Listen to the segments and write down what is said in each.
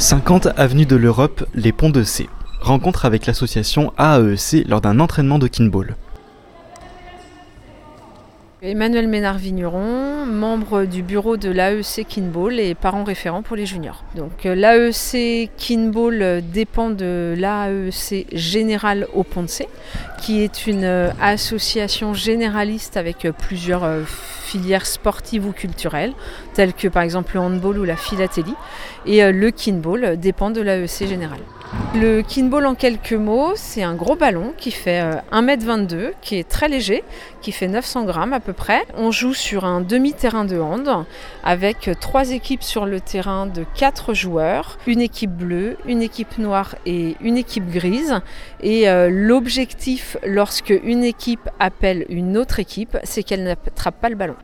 50 avenue de l'Europe, les Ponts de C. Rencontre avec l'association AAEC lors d'un entraînement de kinball. Emmanuel Ménard-Vigneron, membre du bureau de l'AEC Kinball et parent référent pour les juniors. Donc euh, l'AEC Kinball dépend de l'AEC Général au C, qui est une euh, association généraliste avec euh, plusieurs filières sportives ou culturelles, telles que par exemple le handball ou la philatélie. Et le Kinball dépend de l'AEC Général. Le kinball en quelques mots, c'est un gros ballon qui fait 1m22, euh, qui est très léger, qui fait 900 grammes à peu près. On joue sur un demi-terrain de hand avec trois équipes sur le terrain de quatre joueurs, une équipe bleue, une équipe noire et une équipe grise. Et euh, l'objectif lorsque une équipe appelle une autre équipe, c'est qu'elle n'attrape pas le ballon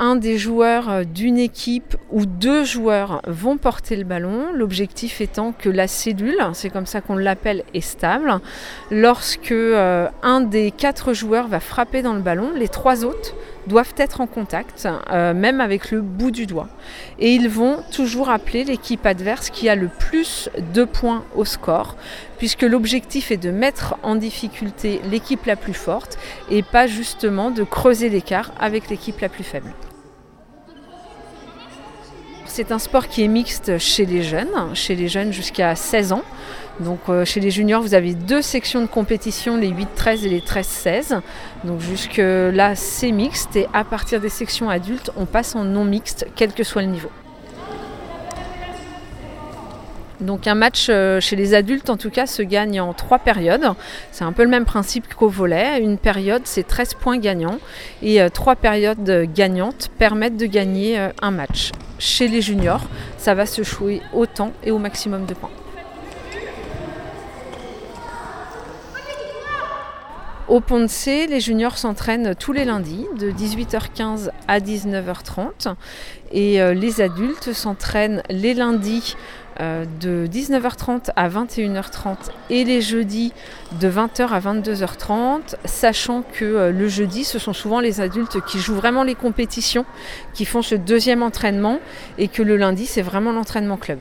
un des joueurs euh, d'une équipe ou deux joueurs vont porter le ballon, l'objectif étant que la cellule, c'est comme ça qu'on l'appelle, est stable. Lorsque euh, un des quatre joueurs va frapper dans le ballon, les trois autres doivent être en contact, euh, même avec le bout du doigt. Et ils vont toujours appeler l'équipe adverse qui a le plus de points au score, puisque l'objectif est de mettre en difficulté l'équipe la plus forte et pas justement de creuser l'écart avec l'équipe la plus faible. C'est un sport qui est mixte chez les jeunes, chez les jeunes jusqu'à 16 ans. Donc euh, chez les juniors, vous avez deux sections de compétition, les 8-13 et les 13-16. Donc jusque là, c'est mixte et à partir des sections adultes, on passe en non mixte, quel que soit le niveau. Donc un match euh, chez les adultes en tout cas se gagne en trois périodes. C'est un peu le même principe qu'au volet. Une période c'est 13 points gagnants et euh, trois périodes gagnantes permettent de gagner un match chez les juniors, ça va se jouer autant et au maximum de points. Au Pont de C, les juniors s'entraînent tous les lundis de 18h15 à 19h30 et euh, les adultes s'entraînent les lundis euh, de 19h30 à 21h30 et les jeudis de 20h à 22h30, sachant que euh, le jeudi, ce sont souvent les adultes qui jouent vraiment les compétitions, qui font ce deuxième entraînement et que le lundi, c'est vraiment l'entraînement club.